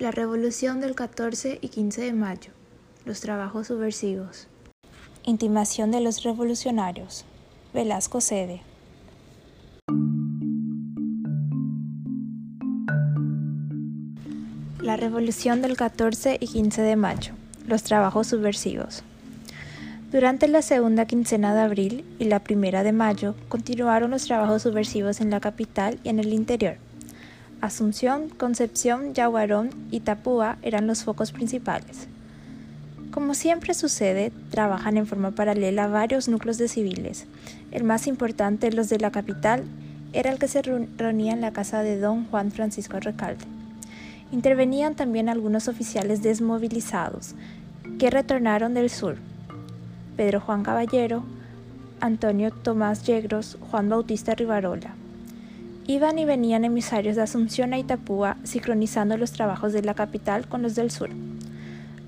La revolución del 14 y 15 de mayo. Los trabajos subversivos. Intimación de los revolucionarios. Velasco cede. La revolución del 14 y 15 de mayo. Los trabajos subversivos. Durante la segunda quincena de abril y la primera de mayo continuaron los trabajos subversivos en la capital y en el interior. Asunción, Concepción, Yaguarón y Tapúa eran los focos principales. Como siempre sucede, trabajan en forma paralela varios núcleos de civiles. El más importante, los de la capital, era el que se reunía en la casa de don Juan Francisco Recalde. Intervenían también algunos oficiales desmovilizados que retornaron del sur, Pedro Juan Caballero, Antonio Tomás Yegros, Juan Bautista Rivarola. Iban y venían emisarios de Asunción a Itapúa, sincronizando los trabajos de la capital con los del sur.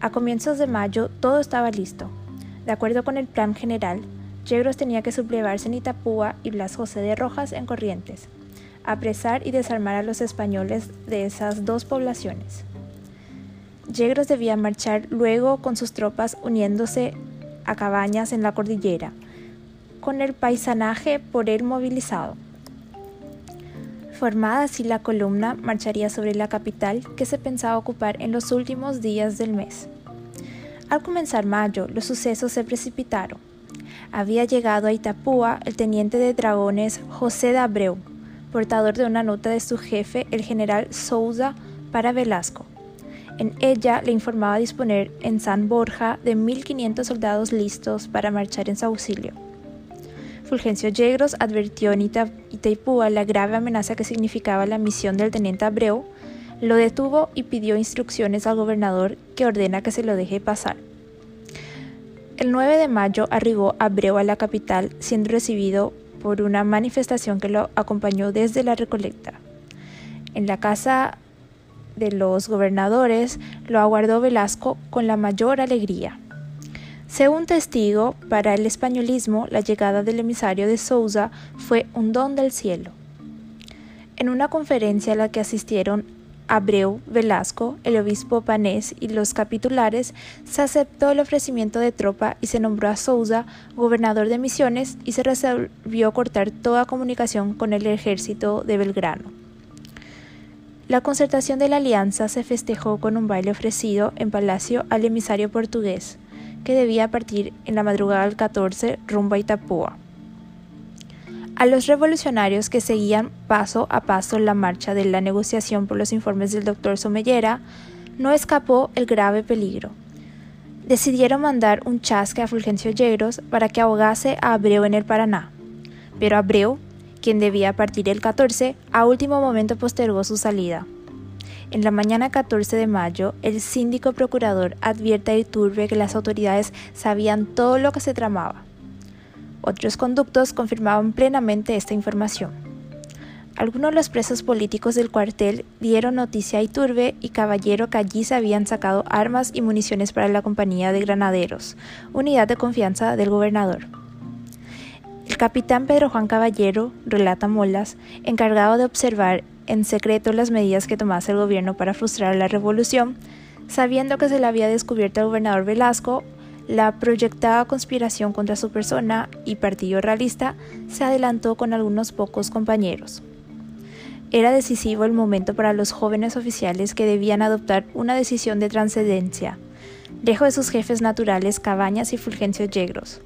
A comienzos de mayo todo estaba listo. De acuerdo con el plan general, Yegros tenía que sublevarse en Itapúa y Blas José de Rojas en Corrientes, apresar y desarmar a los españoles de esas dos poblaciones. Yegros debía marchar luego con sus tropas uniéndose a cabañas en la cordillera, con el paisanaje por él movilizado. Formada así la columna, marcharía sobre la capital que se pensaba ocupar en los últimos días del mes. Al comenzar mayo, los sucesos se precipitaron. Había llegado a Itapúa el teniente de dragones José de Abreu, portador de una nota de su jefe, el general Souza, para Velasco. En ella le informaba disponer en San Borja de 1.500 soldados listos para marchar en su auxilio. Fulgencio Yegros advirtió en Itaipúa la grave amenaza que significaba la misión del teniente Abreu, lo detuvo y pidió instrucciones al gobernador que ordena que se lo deje pasar. El 9 de mayo arribó Abreu a la capital siendo recibido por una manifestación que lo acompañó desde la Recolecta. En la casa de los gobernadores lo aguardó Velasco con la mayor alegría. Según testigo, para el españolismo la llegada del emisario de Sousa fue un don del cielo. En una conferencia a la que asistieron Abreu, Velasco, el obispo Panés y los capitulares, se aceptó el ofrecimiento de tropa y se nombró a Sousa gobernador de Misiones y se resolvió cortar toda comunicación con el ejército de Belgrano. La concertación de la alianza se festejó con un baile ofrecido en palacio al emisario portugués, que debía partir en la madrugada del 14 rumbo a Itapúa. A los revolucionarios que seguían paso a paso la marcha de la negociación por los informes del doctor Somellera, no escapó el grave peligro. Decidieron mandar un chasque a Fulgencio Yegros para que ahogase a Abreu en el Paraná, pero Abreu quien debía partir el 14, a último momento postergó su salida. En la mañana 14 de mayo, el síndico procurador advierte a Iturbe que las autoridades sabían todo lo que se tramaba. Otros conductos confirmaban plenamente esta información. Algunos de los presos políticos del cuartel dieron noticia a Iturbe y Caballero que allí se habían sacado armas y municiones para la compañía de granaderos, unidad de confianza del gobernador. El capitán Pedro Juan Caballero, relata Molas, encargado de observar en secreto las medidas que tomase el gobierno para frustrar la revolución, sabiendo que se le había descubierto al gobernador Velasco la proyectada conspiración contra su persona y partido realista, se adelantó con algunos pocos compañeros. Era decisivo el momento para los jóvenes oficiales que debían adoptar una decisión de trascendencia, lejos de sus jefes naturales Cabañas y Fulgencio Yegros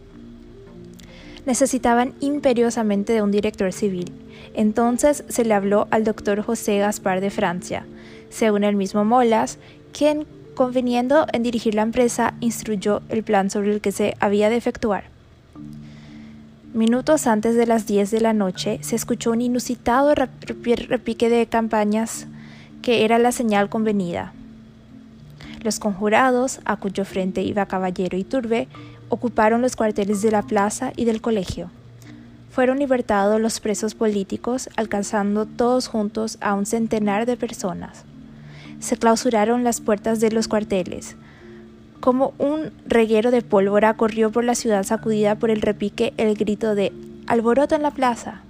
necesitaban imperiosamente de un director civil. Entonces se le habló al doctor José Gaspar de Francia, según el mismo Molas, quien, conveniendo en dirigir la empresa, instruyó el plan sobre el que se había de efectuar. Minutos antes de las 10 de la noche se escuchó un inusitado repique de campañas que era la señal convenida. Los conjurados, a cuyo frente iba Caballero y Turbe, ocuparon los cuarteles de la plaza y del colegio. Fueron libertados los presos políticos, alcanzando todos juntos a un centenar de personas. Se clausuraron las puertas de los cuarteles. Como un reguero de pólvora corrió por la ciudad sacudida por el repique el grito de alboroto en la plaza.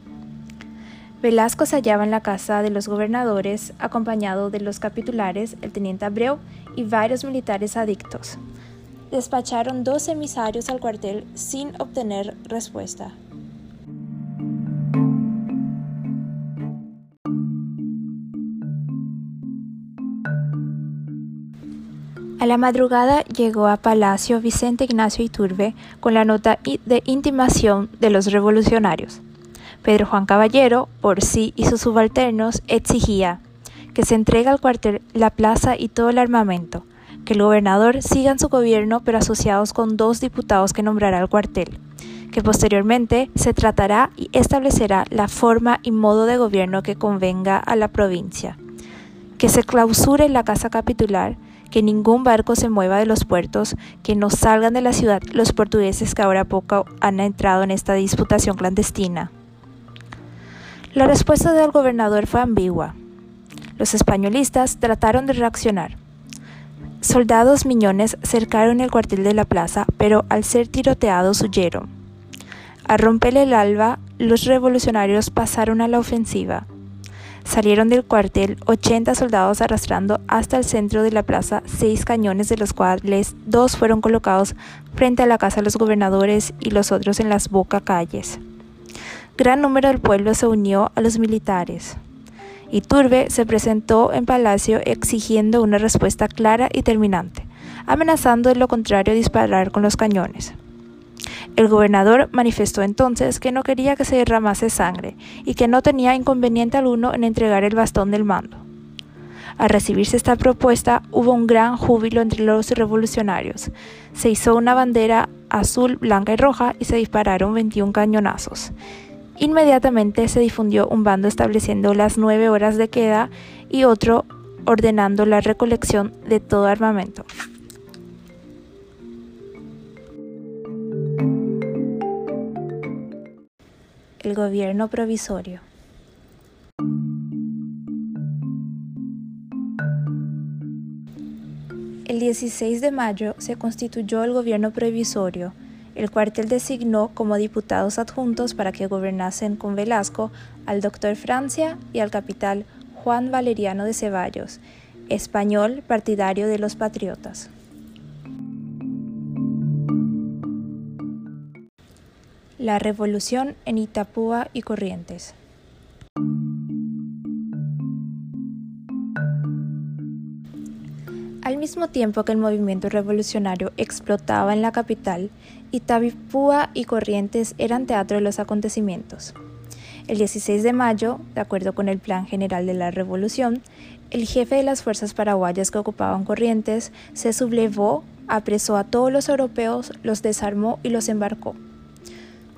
Velasco se hallaba en la casa de los gobernadores, acompañado de los capitulares, el teniente Abreu y varios militares adictos. Despacharon dos emisarios al cuartel sin obtener respuesta. A la madrugada llegó a Palacio Vicente Ignacio Iturbe con la nota de intimación de los revolucionarios. Pedro Juan Caballero, por sí y sus subalternos, exigía que se entregue al cuartel la plaza y todo el armamento, que el gobernador siga en su gobierno pero asociados con dos diputados que nombrará al cuartel, que posteriormente se tratará y establecerá la forma y modo de gobierno que convenga a la provincia, que se clausure la casa capitular, que ningún barco se mueva de los puertos, que no salgan de la ciudad los portugueses que ahora poco han entrado en esta disputación clandestina. La respuesta del gobernador fue ambigua. Los españolistas trataron de reaccionar. Soldados miñones cercaron el cuartel de la plaza, pero al ser tiroteados huyeron. Al romper el alba, los revolucionarios pasaron a la ofensiva. Salieron del cuartel 80 soldados arrastrando hasta el centro de la plaza seis cañones, de los cuales dos fueron colocados frente a la casa de los gobernadores y los otros en las boca calles gran número del pueblo se unió a los militares. Iturbe se presentó en palacio exigiendo una respuesta clara y terminante, amenazando de lo contrario disparar con los cañones. El gobernador manifestó entonces que no quería que se derramase sangre y que no tenía inconveniente alguno en entregar el bastón del mando. Al recibirse esta propuesta hubo un gran júbilo entre los revolucionarios. Se hizo una bandera azul, blanca y roja y se dispararon 21 cañonazos. Inmediatamente se difundió un bando estableciendo las nueve horas de queda y otro ordenando la recolección de todo armamento. El gobierno provisorio. El 16 de mayo se constituyó el gobierno provisorio el cuartel designó como diputados adjuntos para que gobernasen con Velasco al doctor Francia y al capital Juan Valeriano de Ceballos, español partidario de los patriotas. La revolución en Itapúa y Corrientes. Al mismo tiempo que el movimiento revolucionario explotaba en la capital, Itapúa y Corrientes eran teatro de los acontecimientos. El 16 de mayo, de acuerdo con el Plan General de la Revolución, el jefe de las fuerzas paraguayas que ocupaban Corrientes se sublevó, apresó a todos los europeos, los desarmó y los embarcó.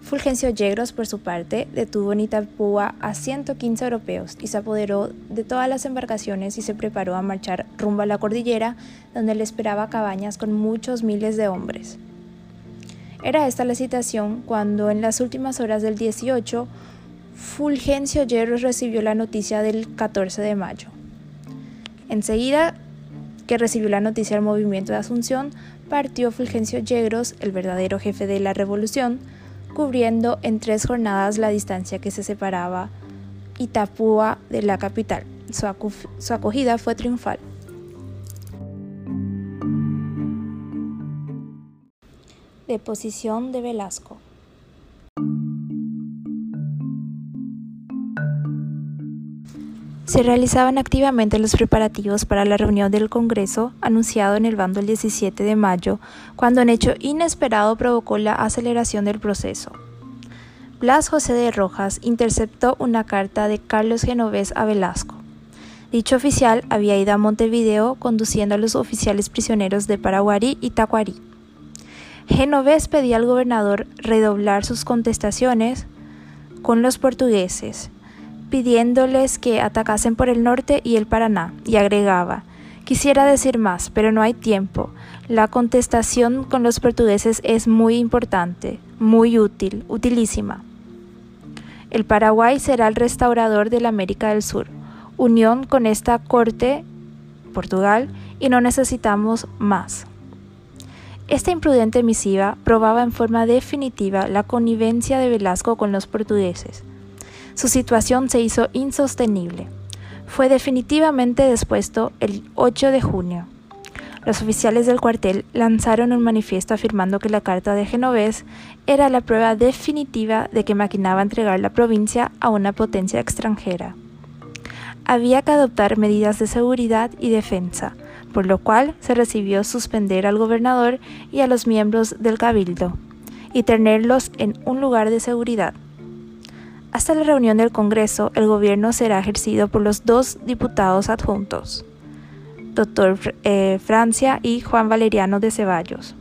Fulgencio Yegros, por su parte, detuvo en Itapúa a 115 europeos y se apoderó de todas las embarcaciones y se preparó a marchar rumbo a la cordillera, donde le esperaba cabañas con muchos miles de hombres. Era esta la situación cuando en las últimas horas del 18, Fulgencio Yegros recibió la noticia del 14 de mayo. Enseguida que recibió la noticia del movimiento de Asunción, partió Fulgencio Yegros, el verdadero jefe de la revolución, cubriendo en tres jornadas la distancia que se separaba Itapúa de la capital. Su, acogida fue triunfal. Deposición de Velasco. Se realizaban activamente los preparativos para la reunión del Congreso, anunciado en el bando el 17 de mayo, cuando un hecho inesperado provocó la aceleración del proceso. Blas José de Rojas interceptó una carta de Carlos Genovés a Velasco. Dicho oficial había ido a Montevideo conduciendo a los oficiales prisioneros de Paraguarí y Tacuarí. Genovés pedía al gobernador redoblar sus contestaciones con los portugueses, pidiéndoles que atacasen por el norte y el Paraná, y agregaba, Quisiera decir más, pero no hay tiempo. La contestación con los portugueses es muy importante, muy útil, utilísima. El Paraguay será el restaurador de la América del Sur, unión con esta corte, Portugal, y no necesitamos más. Esta imprudente misiva probaba en forma definitiva la connivencia de Velasco con los portugueses. Su situación se hizo insostenible. Fue definitivamente dispuesto el 8 de junio. Los oficiales del cuartel lanzaron un manifiesto afirmando que la carta de Genovés era la prueba definitiva de que maquinaba entregar la provincia a una potencia extranjera. Había que adoptar medidas de seguridad y defensa, por lo cual se recibió suspender al gobernador y a los miembros del cabildo, y tenerlos en un lugar de seguridad. Hasta la reunión del Congreso, el gobierno será ejercido por los dos diputados adjuntos, doctor eh, Francia y Juan Valeriano de Ceballos.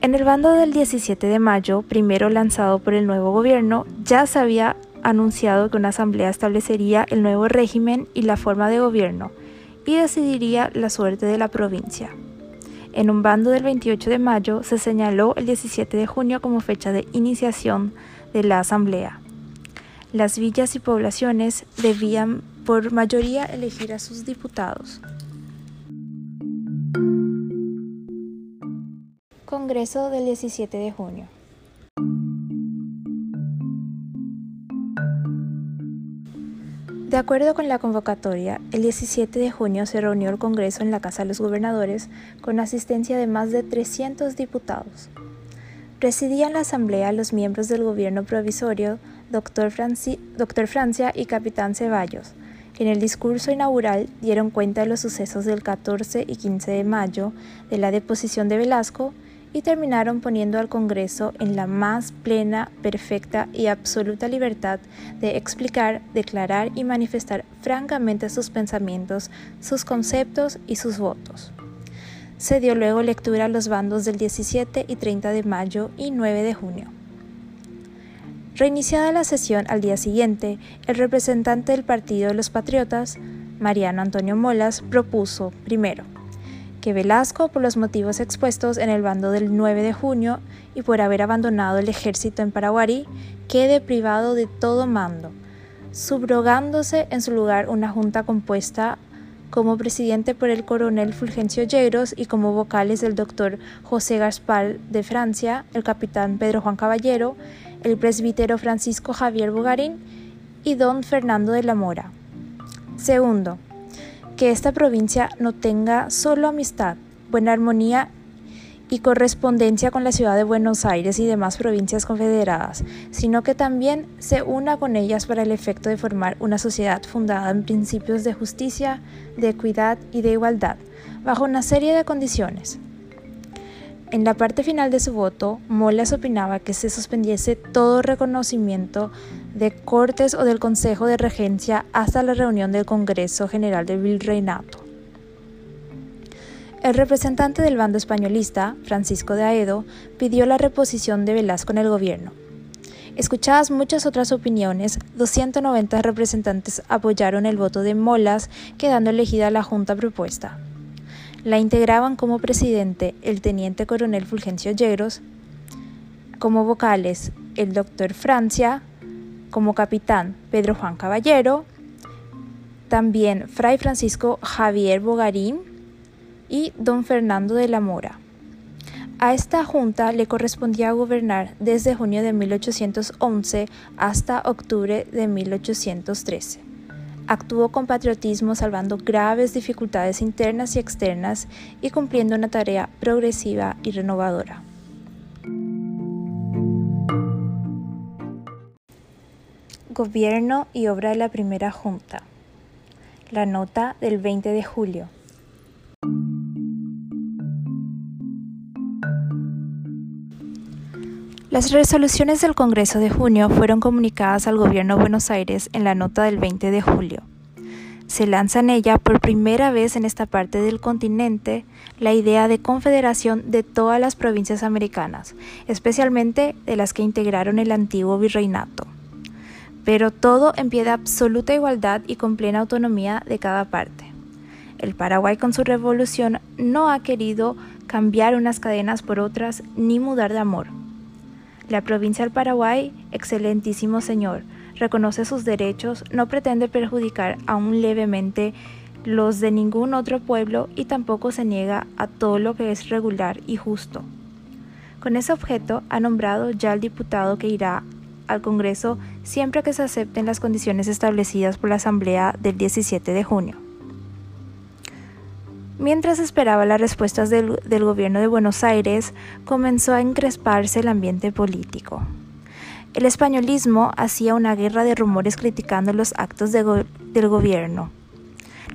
En el bando del 17 de mayo, primero lanzado por el nuevo gobierno, ya se había anunciado que una asamblea establecería el nuevo régimen y la forma de gobierno y decidiría la suerte de la provincia. En un bando del 28 de mayo se señaló el 17 de junio como fecha de iniciación de la asamblea. Las villas y poblaciones debían por mayoría elegir a sus diputados. Congreso del 17 de junio. De acuerdo con la convocatoria, el 17 de junio se reunió el Congreso en la Casa de los Gobernadores con asistencia de más de 300 diputados. Presidían la Asamblea los miembros del gobierno provisorio, Dr. Francia y Capitán Ceballos, que en el discurso inaugural dieron cuenta de los sucesos del 14 y 15 de mayo, de la deposición de Velasco y terminaron poniendo al Congreso en la más plena, perfecta y absoluta libertad de explicar, declarar y manifestar francamente sus pensamientos, sus conceptos y sus votos. Se dio luego lectura a los bandos del 17 y 30 de mayo y 9 de junio. Reiniciada la sesión al día siguiente, el representante del Partido de los Patriotas, Mariano Antonio Molas, propuso, primero, que Velasco, por los motivos expuestos en el bando del 9 de junio y por haber abandonado el ejército en Paraguarí, quede privado de todo mando, subrogándose en su lugar una junta compuesta como presidente por el coronel Fulgencio Llegros y como vocales el doctor José Gaspar de Francia, el capitán Pedro Juan Caballero, el presbítero Francisco Javier Bugarín y don Fernando de la Mora. Segundo, que esta provincia no tenga solo amistad, buena armonía y correspondencia con la ciudad de Buenos Aires y demás provincias confederadas, sino que también se una con ellas para el efecto de formar una sociedad fundada en principios de justicia, de equidad y de igualdad, bajo una serie de condiciones. En la parte final de su voto, Molas opinaba que se suspendiese todo reconocimiento de Cortes o del Consejo de Regencia hasta la reunión del Congreso General del Virreinato. El representante del bando españolista, Francisco de Aedo, pidió la reposición de Velasco en el gobierno. Escuchadas muchas otras opiniones, 290 representantes apoyaron el voto de Molas, quedando elegida la junta propuesta. La integraban como presidente el teniente coronel Fulgencio Yegros, como vocales el doctor Francia, como capitán Pedro Juan Caballero, también Fray Francisco Javier Bogarín y don Fernando de la Mora. A esta junta le correspondía gobernar desde junio de 1811 hasta octubre de 1813. Actuó con patriotismo salvando graves dificultades internas y externas y cumpliendo una tarea progresiva y renovadora. Gobierno y obra de la primera Junta. La nota del 20 de julio. Las resoluciones del Congreso de junio fueron comunicadas al Gobierno de Buenos Aires en la nota del 20 de julio. Se lanza en ella por primera vez en esta parte del continente la idea de confederación de todas las provincias americanas, especialmente de las que integraron el antiguo virreinato. Pero todo en pie de absoluta igualdad y con plena autonomía de cada parte. El Paraguay con su revolución no ha querido cambiar unas cadenas por otras ni mudar de amor la provincia del Paraguay, excelentísimo señor, reconoce sus derechos, no pretende perjudicar aún levemente los de ningún otro pueblo y tampoco se niega a todo lo que es regular y justo. Con ese objeto ha nombrado ya el diputado que irá al Congreso siempre que se acepten las condiciones establecidas por la Asamblea del 17 de junio. Mientras esperaba las respuestas del, gobierno de Buenos Aires, comenzó a encresparse el ambiente político. El españolismo hacía una guerra de rumores criticando los actos del gobierno.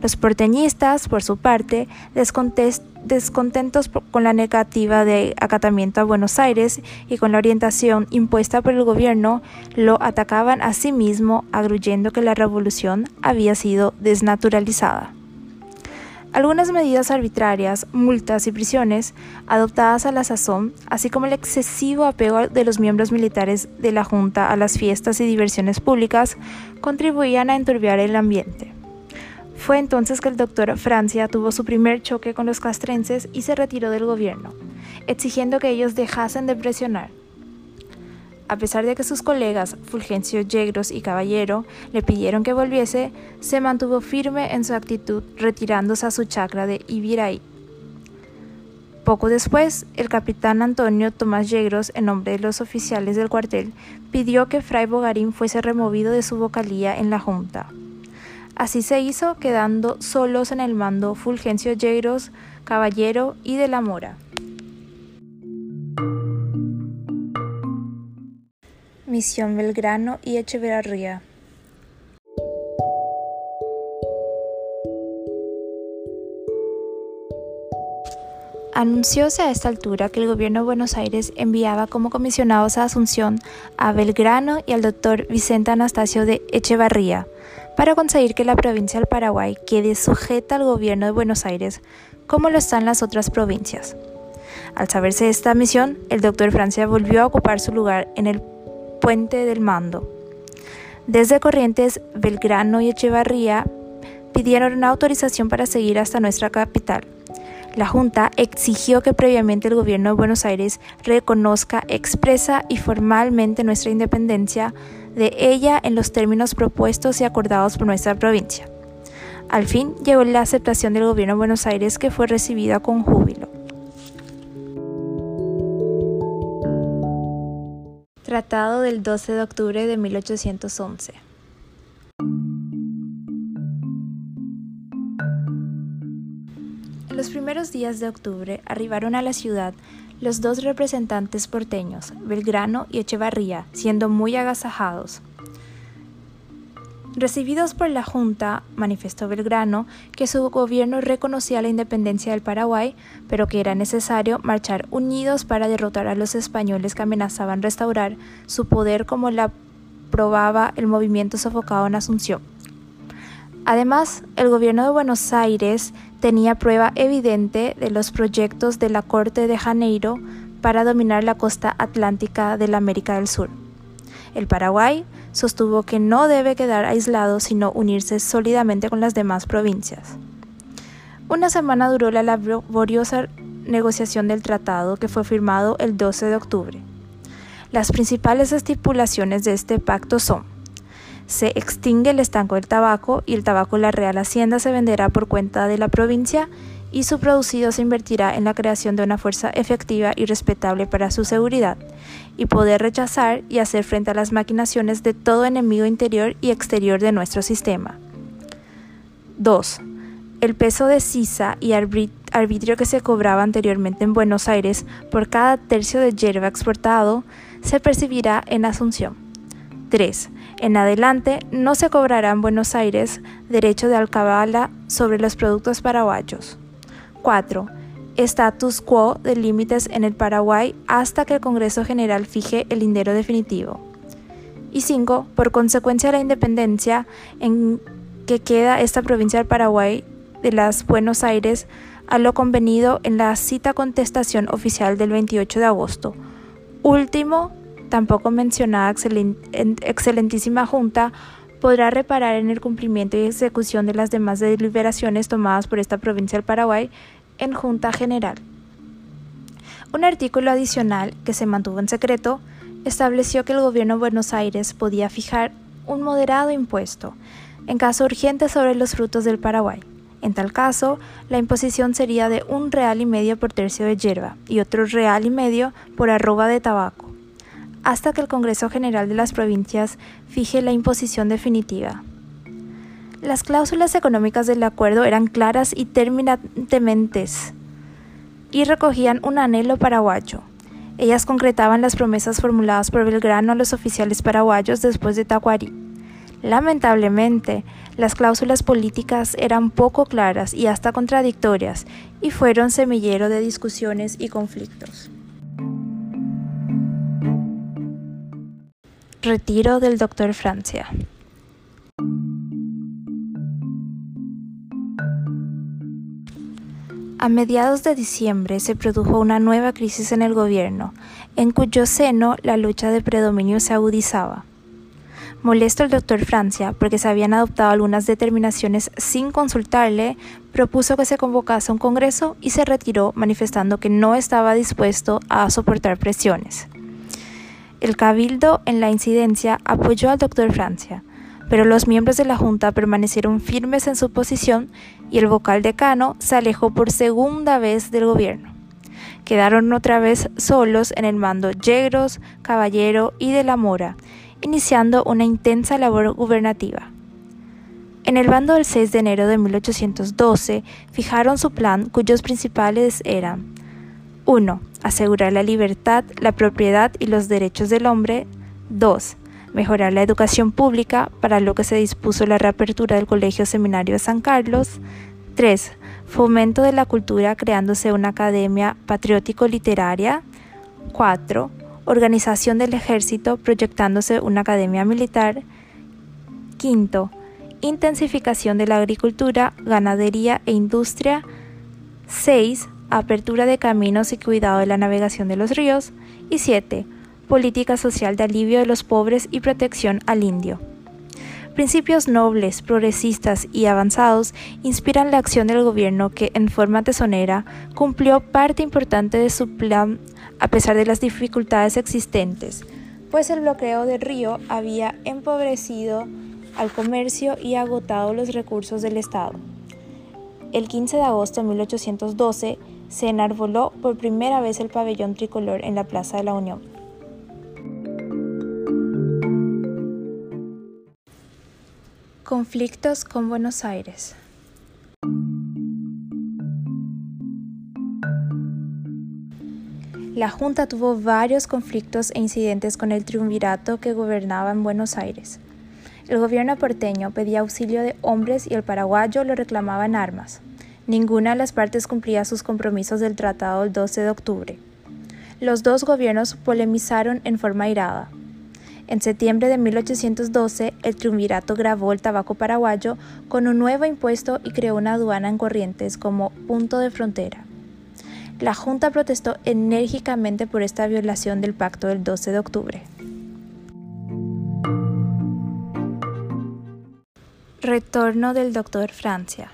Los porteñistas, por su parte, descontentos con la negativa de acatamiento a Buenos Aires y con la orientación impuesta por el gobierno, lo atacaban a sí mismo, agruyendo que la revolución había sido desnaturalizada. Algunas medidas arbitrarias, multas y prisiones adoptadas a la sazón, así como el excesivo apego de los miembros militares de la Junta a las fiestas y diversiones públicas, contribuían a enturbiar el ambiente. Fue entonces que el doctor Francia tuvo su primer choque con los castrenses y se retiró del gobierno, exigiendo que ellos dejasen de presionar. A pesar de que sus colegas Fulgencio Yegros y Caballero le pidieron que volviese, se mantuvo firme en su actitud retirándose a su chacra de Ibiraí. Poco después, el capitán Antonio Tomás Yegros, en nombre de los oficiales del cuartel, pidió que Fray Bogarín fuese removido de su vocalía en la Junta. Así se hizo, quedando solos en el mando Fulgencio Yegros, Caballero y de la Mora. Misión Belgrano y Echeverría. Anuncióse a esta altura que el gobierno de Buenos Aires enviaba como comisionados a Asunción a Belgrano y al doctor Vicente Anastasio de Echevarría para conseguir que la provincia del Paraguay quede sujeta al gobierno de Buenos Aires como lo están las otras provincias. Al saberse esta misión, el doctor Francia volvió a ocupar su lugar en el Puente del Mando. Desde Corrientes, Belgrano y Echevarría pidieron una autorización para seguir hasta nuestra capital. La Junta exigió que previamente el gobierno de Buenos Aires reconozca expresa y formalmente nuestra independencia de ella en los términos propuestos y acordados por nuestra provincia. Al fin llegó la aceptación del gobierno de Buenos Aires que fue recibida con júbilo. Tratado del 12 de octubre de 1811. En los primeros días de octubre arribaron a la ciudad los dos representantes porteños, Belgrano y Echevarría, siendo muy agasajados. Recibidos por la Junta, manifestó Belgrano que su gobierno reconocía la independencia del Paraguay, pero que era necesario marchar unidos para derrotar a los españoles que amenazaban restaurar su poder como la probaba el movimiento sofocado en Asunción. Además, el gobierno de Buenos Aires tenía prueba evidente de los proyectos de la Corte de Janeiro para dominar la costa atlántica de la América del Sur. El Paraguay sostuvo que no debe quedar aislado sino unirse sólidamente con las demás provincias. Una semana duró la laboriosa negociación del tratado que fue firmado el 12 de octubre. Las principales estipulaciones de este pacto son se extingue el estanco del tabaco y el tabaco de la Real Hacienda se venderá por cuenta de la provincia y su producido se invertirá en la creación de una fuerza efectiva y respetable para su seguridad y poder rechazar y hacer frente a las maquinaciones de todo enemigo interior y exterior de nuestro sistema. 2. El peso de sisa y arbitrio que se cobraba anteriormente en Buenos Aires por cada tercio de hierba exportado se percibirá en Asunción. 3. En adelante no se cobrará en Buenos Aires derecho de alcabala sobre los productos paraguayos. 4. Status quo de límites en el Paraguay hasta que el Congreso General fije el lindero definitivo. Y 5. Por consecuencia de la independencia en que queda esta provincia del Paraguay de las Buenos Aires a lo convenido en la cita contestación oficial del 28 de agosto. Último tampoco mencionada excelentísima Junta, podrá reparar en el cumplimiento y ejecución de las demás deliberaciones tomadas por esta provincia del Paraguay en Junta General. Un artículo adicional que se mantuvo en secreto estableció que el gobierno de Buenos Aires podía fijar un moderado impuesto en caso urgente sobre los frutos del Paraguay. En tal caso, la imposición sería de un real y medio por tercio de hierba y otro real y medio por arroba de tabaco hasta que el Congreso General de las Provincias fije la imposición definitiva. Las cláusulas económicas del acuerdo eran claras y terminantemente y recogían un anhelo paraguayo. Ellas concretaban las promesas formuladas por Belgrano a los oficiales paraguayos después de Tacuarí. Lamentablemente, las cláusulas políticas eran poco claras y hasta contradictorias y fueron semillero de discusiones y conflictos. Retiro del Dr. Francia. A mediados de diciembre se produjo una nueva crisis en el gobierno, en cuyo seno la lucha de predominio se agudizaba. Molesto el doctor Francia porque se habían adoptado algunas determinaciones sin consultarle, propuso que se convocase un congreso y se retiró manifestando que no estaba dispuesto a soportar presiones. El cabildo en la incidencia apoyó al doctor Francia, pero los miembros de la Junta permanecieron firmes en su posición y el vocal decano se alejó por segunda vez del gobierno. Quedaron otra vez solos en el mando Yegros, Caballero y de la Mora, iniciando una intensa labor gubernativa. En el bando del 6 de enero de 1812 fijaron su plan cuyos principales eran 1. Asegurar la libertad, la propiedad y los derechos del hombre. 2 mejorar la educación pública, para lo que se dispuso la reapertura del Colegio Seminario de San Carlos. 3. Fomento de la cultura creándose una academia patriótico-literaria. 4. Organización del ejército proyectándose una academia militar. 5. Intensificación de la agricultura, ganadería e industria. 6. Apertura de caminos y cuidado de la navegación de los ríos. Y 7 política social de alivio de los pobres y protección al indio. Principios nobles, progresistas y avanzados inspiran la acción del gobierno que, en forma tesonera, cumplió parte importante de su plan a pesar de las dificultades existentes, pues el bloqueo del río había empobrecido al comercio y agotado los recursos del Estado. El 15 de agosto de 1812 se enarboló por primera vez el pabellón tricolor en la Plaza de la Unión. Conflictos con Buenos Aires. La Junta tuvo varios conflictos e incidentes con el triunvirato que gobernaba en Buenos Aires. El gobierno porteño pedía auxilio de hombres y el paraguayo lo reclamaba en armas. Ninguna de las partes cumplía sus compromisos del tratado del 12 de octubre. Los dos gobiernos polemizaron en forma irada. En septiembre de 1812, el triunvirato grabó el tabaco paraguayo con un nuevo impuesto y creó una aduana en Corrientes como punto de frontera. La Junta protestó enérgicamente por esta violación del pacto del 12 de octubre. Retorno del doctor Francia.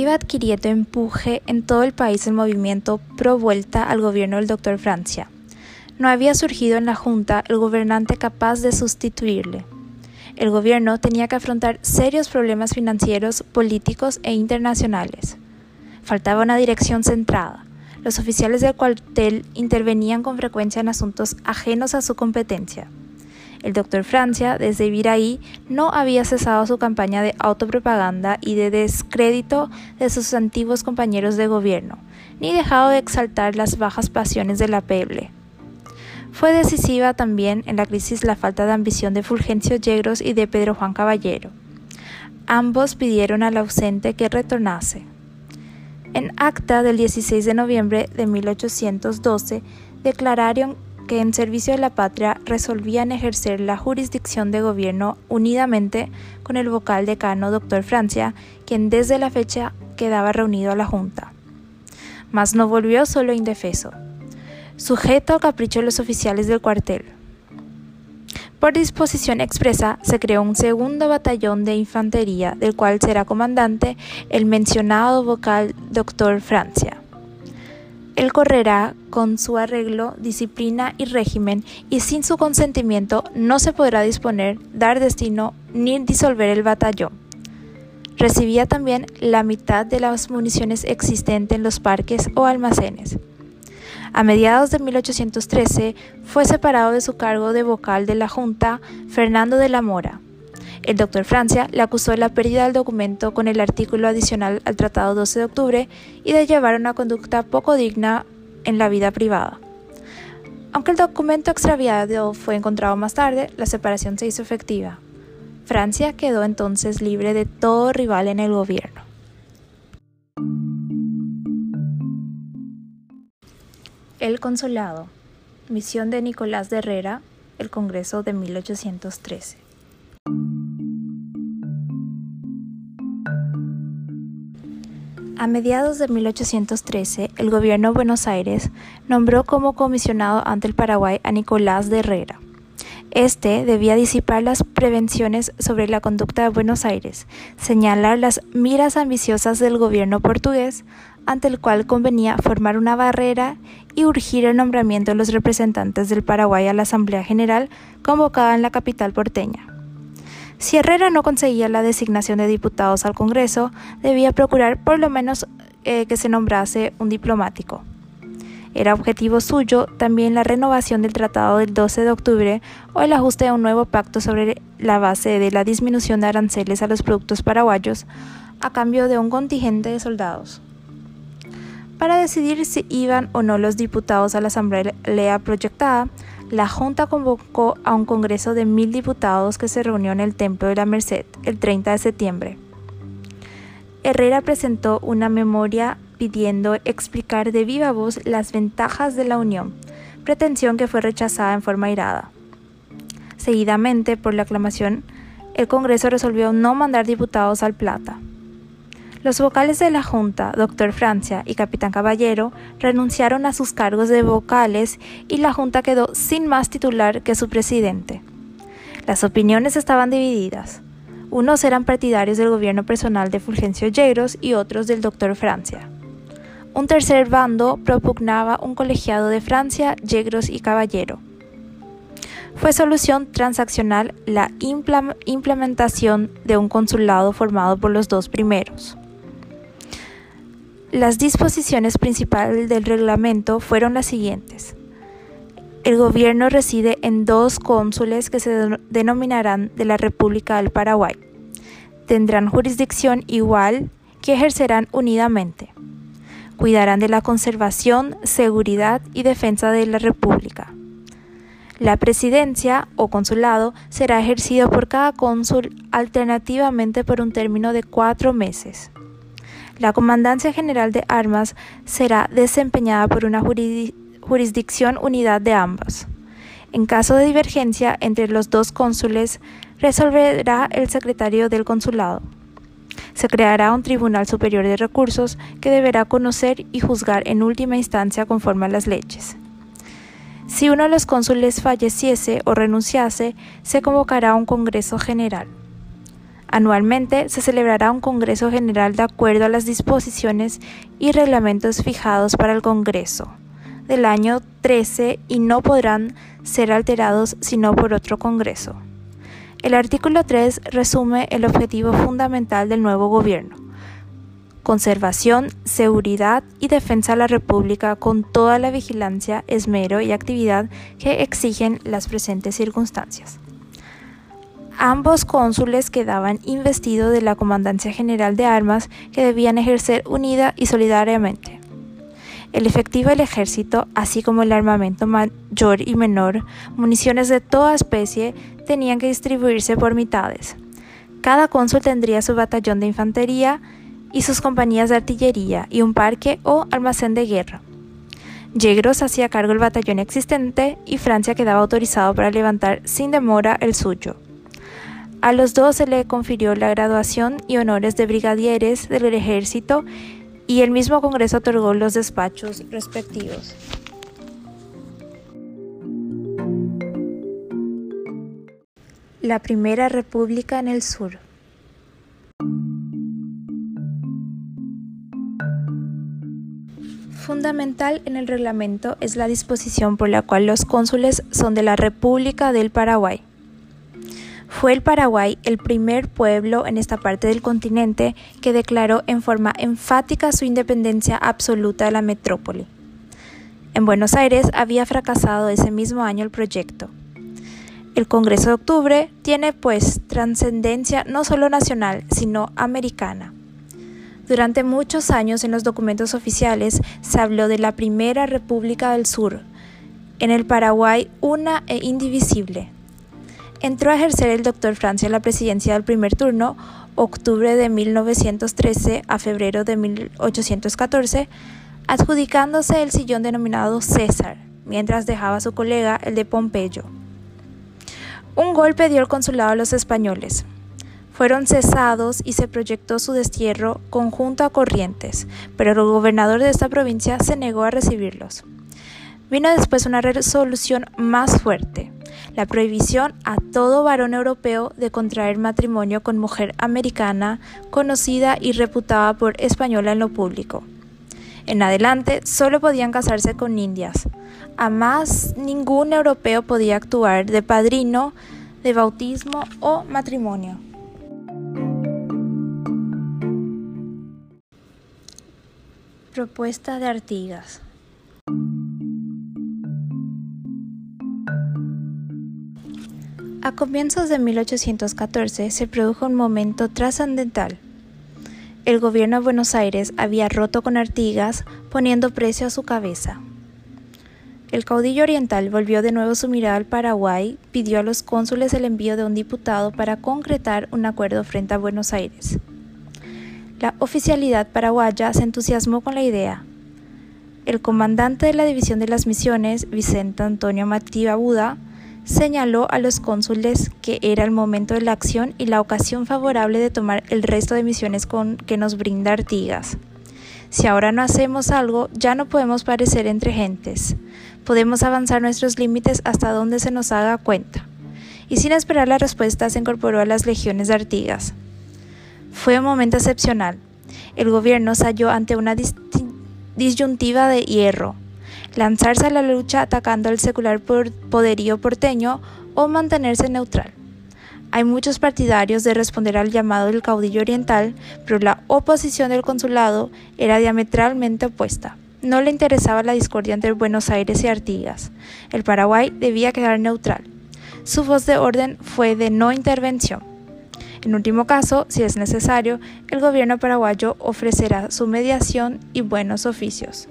Iba adquiriendo empuje en todo el país el movimiento pro vuelta al gobierno del doctor Francia. No había surgido en la Junta el gobernante capaz de sustituirle. El gobierno tenía que afrontar serios problemas financieros, políticos e internacionales. Faltaba una dirección centrada. Los oficiales del cuartel intervenían con frecuencia en asuntos ajenos a su competencia. El doctor Francia, desde Viraí, no había cesado su campaña de autopropaganda y de descrédito de sus antiguos compañeros de gobierno, ni dejado de exaltar las bajas pasiones de la Peble. Fue decisiva también en la crisis la falta de ambición de Fulgencio Yegros y de Pedro Juan Caballero. Ambos pidieron al ausente que retornase. En acta del 16 de noviembre de 1812 declararon que en servicio de la patria resolvían ejercer la jurisdicción de gobierno unidamente con el vocal decano Dr. Francia, quien desde la fecha quedaba reunido a la Junta. Mas no volvió solo indefeso, sujeto al capricho de los oficiales del cuartel. Por disposición expresa, se creó un segundo batallón de infantería, del cual será comandante el mencionado vocal Dr. Francia. Él correrá con su arreglo, disciplina y régimen, y sin su consentimiento no se podrá disponer, dar destino ni disolver el batallón. recibía también la mitad de las municiones existentes en los parques o almacenes. A mediados de 1813 fue separado de su cargo de vocal de la Junta Fernando de la Mora. El doctor Francia le acusó de la pérdida del documento con el artículo adicional al Tratado 12 de octubre y de llevar una conducta poco digna en la vida privada. Aunque el documento extraviado fue encontrado más tarde, la separación se hizo efectiva. Francia quedó entonces libre de todo rival en el gobierno. El Consulado. Misión de Nicolás de Herrera, el Congreso de 1813. A mediados de 1813, el gobierno de Buenos Aires nombró como comisionado ante el Paraguay a Nicolás de Herrera. Este debía disipar las prevenciones sobre la conducta de Buenos Aires, señalar las miras ambiciosas del gobierno portugués, ante el cual convenía formar una barrera y urgir el nombramiento de los representantes del Paraguay a la Asamblea General convocada en la capital porteña. Si Herrera no conseguía la designación de diputados al Congreso, debía procurar por lo menos eh, que se nombrase un diplomático. Era objetivo suyo también la renovación del Tratado del 12 de octubre o el ajuste a un nuevo pacto sobre la base de la disminución de aranceles a los productos paraguayos a cambio de un contingente de soldados. Para decidir si iban o no los diputados a la asamblea proyectada, la Junta convocó a un congreso de mil diputados que se reunió en el Templo de la Merced el 30 de septiembre. Herrera presentó una memoria pidiendo explicar de viva voz las ventajas de la unión, pretensión que fue rechazada en forma irada. Seguidamente, por la aclamación, el Congreso resolvió no mandar diputados al Plata. Los vocales de la Junta, Doctor Francia y Capitán Caballero, renunciaron a sus cargos de vocales y la Junta quedó sin más titular que su presidente. Las opiniones estaban divididas. Unos eran partidarios del gobierno personal de Fulgencio Yegros y otros del Doctor Francia. Un tercer bando propugnaba un colegiado de Francia, Yegros y Caballero. Fue solución transaccional la implementación de un consulado formado por los dos primeros. Las disposiciones principales del reglamento fueron las siguientes. El gobierno reside en dos cónsules que se denominarán de la República del Paraguay. Tendrán jurisdicción igual que ejercerán unidamente. Cuidarán de la conservación, seguridad y defensa de la República. La presidencia o consulado será ejercido por cada cónsul alternativamente por un término de cuatro meses. La Comandancia General de Armas será desempeñada por una jurisdicción unidad de ambas. En caso de divergencia entre los dos cónsules, resolverá el secretario del consulado. Se creará un Tribunal Superior de Recursos que deberá conocer y juzgar en última instancia conforme a las leyes. Si uno de los cónsules falleciese o renunciase, se convocará un Congreso General. Anualmente se celebrará un Congreso General de acuerdo a las disposiciones y reglamentos fijados para el Congreso del año 13 y no podrán ser alterados sino por otro Congreso. El artículo 3 resume el objetivo fundamental del nuevo gobierno. Conservación, seguridad y defensa de la República con toda la vigilancia, esmero y actividad que exigen las presentes circunstancias. Ambos cónsules quedaban investidos de la Comandancia General de Armas que debían ejercer unida y solidariamente. El efectivo del ejército, así como el armamento mayor y menor, municiones de toda especie, tenían que distribuirse por mitades. Cada cónsul tendría su batallón de infantería y sus compañías de artillería y un parque o almacén de guerra. Yegros hacía cargo del batallón existente y Francia quedaba autorizado para levantar sin demora el suyo. A los dos se le confirió la graduación y honores de brigadieres del ejército y el mismo Congreso otorgó los despachos respectivos. La Primera República en el Sur. Fundamental en el reglamento es la disposición por la cual los cónsules son de la República del Paraguay Fue el Paraguay el primer pueblo en esta parte del continente que declaró en forma enfática su independencia absoluta de la metrópoli. En Buenos Aires había fracasado ese mismo año el proyecto. El Congreso de Octubre tiene pues trascendencia no solo nacional, sino americana. Durante muchos años en los documentos oficiales se habló de la Primera República del Sur, en el Paraguay una e indivisible. Entró a ejercer el doctor Francia la presidencia del primer turno, octubre de 1913 a febrero de 1814, adjudicándose el sillón denominado César, mientras dejaba su colega el de Pompeyo. Un golpe dio el consulado a los españoles. Fueron cesados y se proyectó su destierro conjunto a Corrientes, pero el gobernador de esta provincia se negó a recibirlos. Vino después una resolución más fuerte, la prohibición a todo varón europeo de contraer matrimonio con mujer americana conocida y reputada por española en lo público. En adelante solo podían casarse con indias. A más ningún europeo podía actuar de padrino, de bautismo o matrimonio. Propuesta de Artigas. A comienzos de 1814 se produjo un momento trascendental el gobierno de Buenos Aires había roto con Artigas, poniendo precio a su cabeza. El caudillo oriental volvió de nuevo su mirada al Paraguay, pidió a los cónsules el envío de un diputado para concretar un acuerdo frente a Buenos Aires. La oficialidad paraguaya se entusiasmó con la idea. El comandante de la División de las Misiones, Vicente Antonio Matías Buda, señaló a los cónsules que era el momento de la acción y la ocasión favorable de tomar el resto de misiones con que nos brinda Artigas. Si ahora no hacemos algo, ya no podemos parecer entre gentes. Podemos avanzar nuestros límites hasta donde se nos haga cuenta. Y sin esperar la respuesta se incorporó a las legiones de Artigas. Fue un momento excepcional. El gobierno se halló ante una disyuntiva de hierro lanzarse a la lucha atacando al secular poderío porteño o mantenerse neutral. Hay muchos partidarios de responder al llamado del caudillo oriental, pero la oposición del consulado era diametralmente opuesta. No le interesaba la discordia entre Buenos Aires y Artigas. El Paraguay debía quedar neutral. Su voz de orden fue de no intervención. En último caso, si es necesario, el gobierno paraguayo ofrecerá su mediación y buenos oficios.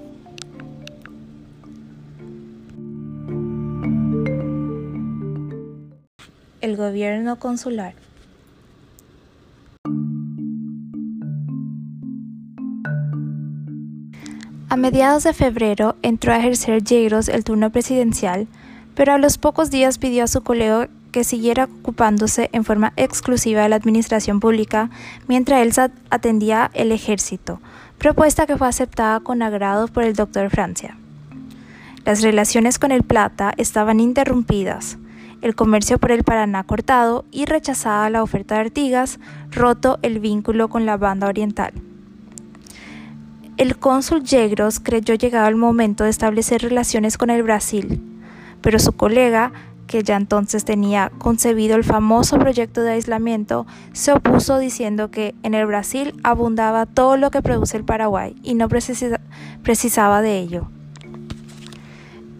El gobierno consular. A mediados de febrero entró a ejercer Yegros el turno presidencial, pero a los pocos días pidió a su colega que siguiera ocupándose en forma exclusiva de la administración pública mientras él atendía el ejército, propuesta que fue aceptada con agrado por el doctor Francia. Las relaciones con el Plata estaban interrumpidas, el comercio por el Paraná cortado y rechazada la oferta de Artigas, roto el vínculo con la banda oriental. El cónsul Yegros creyó llegado el momento de establecer relaciones con el Brasil, pero su colega, que ya entonces tenía concebido el famoso proyecto de aislamiento, se opuso diciendo que en el Brasil abundaba todo lo que produce el Paraguay y no precisaba de ello.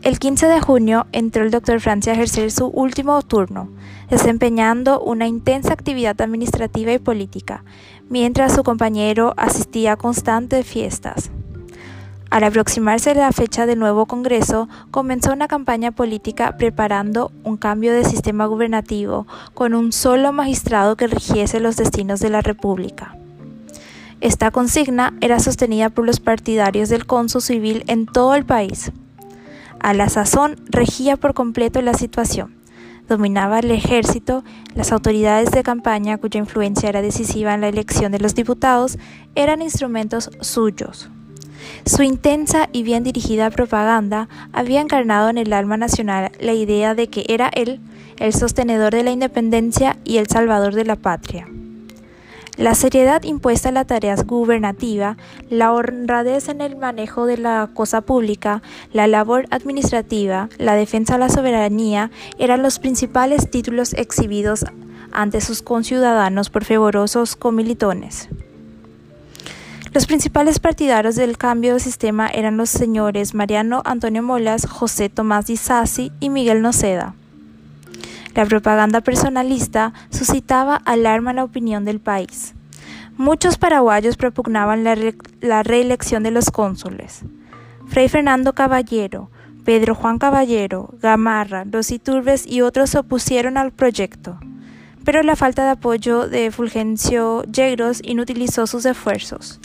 El 15 de junio entró el doctor Francia a ejercer su último turno, desempeñando una intensa actividad administrativa y política, mientras su compañero asistía a constantes fiestas. Al aproximarse la fecha del nuevo Congreso, comenzó una campaña política preparando un cambio de sistema gubernativo con un solo magistrado que rigiese los destinos de la República. Esta consigna era sostenida por los partidarios del consul civil en todo el país. A la sazón regía por completo la situación. Dominaba el ejército, las autoridades de campaña, cuya influencia era decisiva en la elección de los diputados, eran instrumentos suyos. Su intensa y bien dirigida propaganda había encarnado en el alma nacional la idea de que era él el sostenedor de la independencia y el salvador de la patria. La seriedad impuesta a la tarea gubernativa, la honradez en el manejo de la cosa pública, la labor administrativa, la defensa de la soberanía eran los principales títulos exhibidos ante sus conciudadanos por fervorosos comilitones. Los principales partidarios del cambio de sistema eran los señores Mariano Antonio Molas, José Tomás Di Sassi y Miguel Noceda. La propaganda personalista suscitaba alarma en la opinión del país. Muchos paraguayos propugnaban la, reelección de los cónsules. Fray Fernando Caballero, Pedro Juan Caballero, Gamarra, los Iturbes y otros se opusieron al proyecto, pero la falta de apoyo de Fulgencio Yegros inutilizó sus esfuerzos.